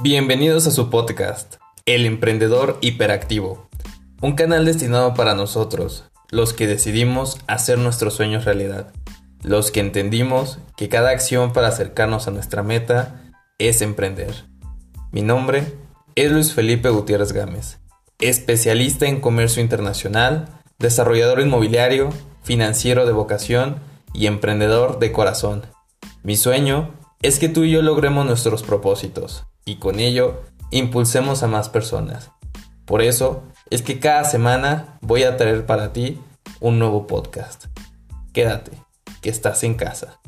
Bienvenidos a su podcast, El Emprendedor Hiperactivo, un canal destinado para nosotros, los que decidimos hacer nuestros sueños realidad, los que entendimos que cada acción para acercarnos a nuestra meta es emprender. Mi nombre es Luis Felipe Gutiérrez Gámez, especialista en comercio internacional, desarrollador inmobiliario, financiero de vocación y emprendedor de corazón. Mi sueño es que tú y yo logremos nuestros propósitos y con ello impulsemos a más personas. Por eso es que cada semana voy a traer para ti un nuevo podcast. Quédate, que estás en casa.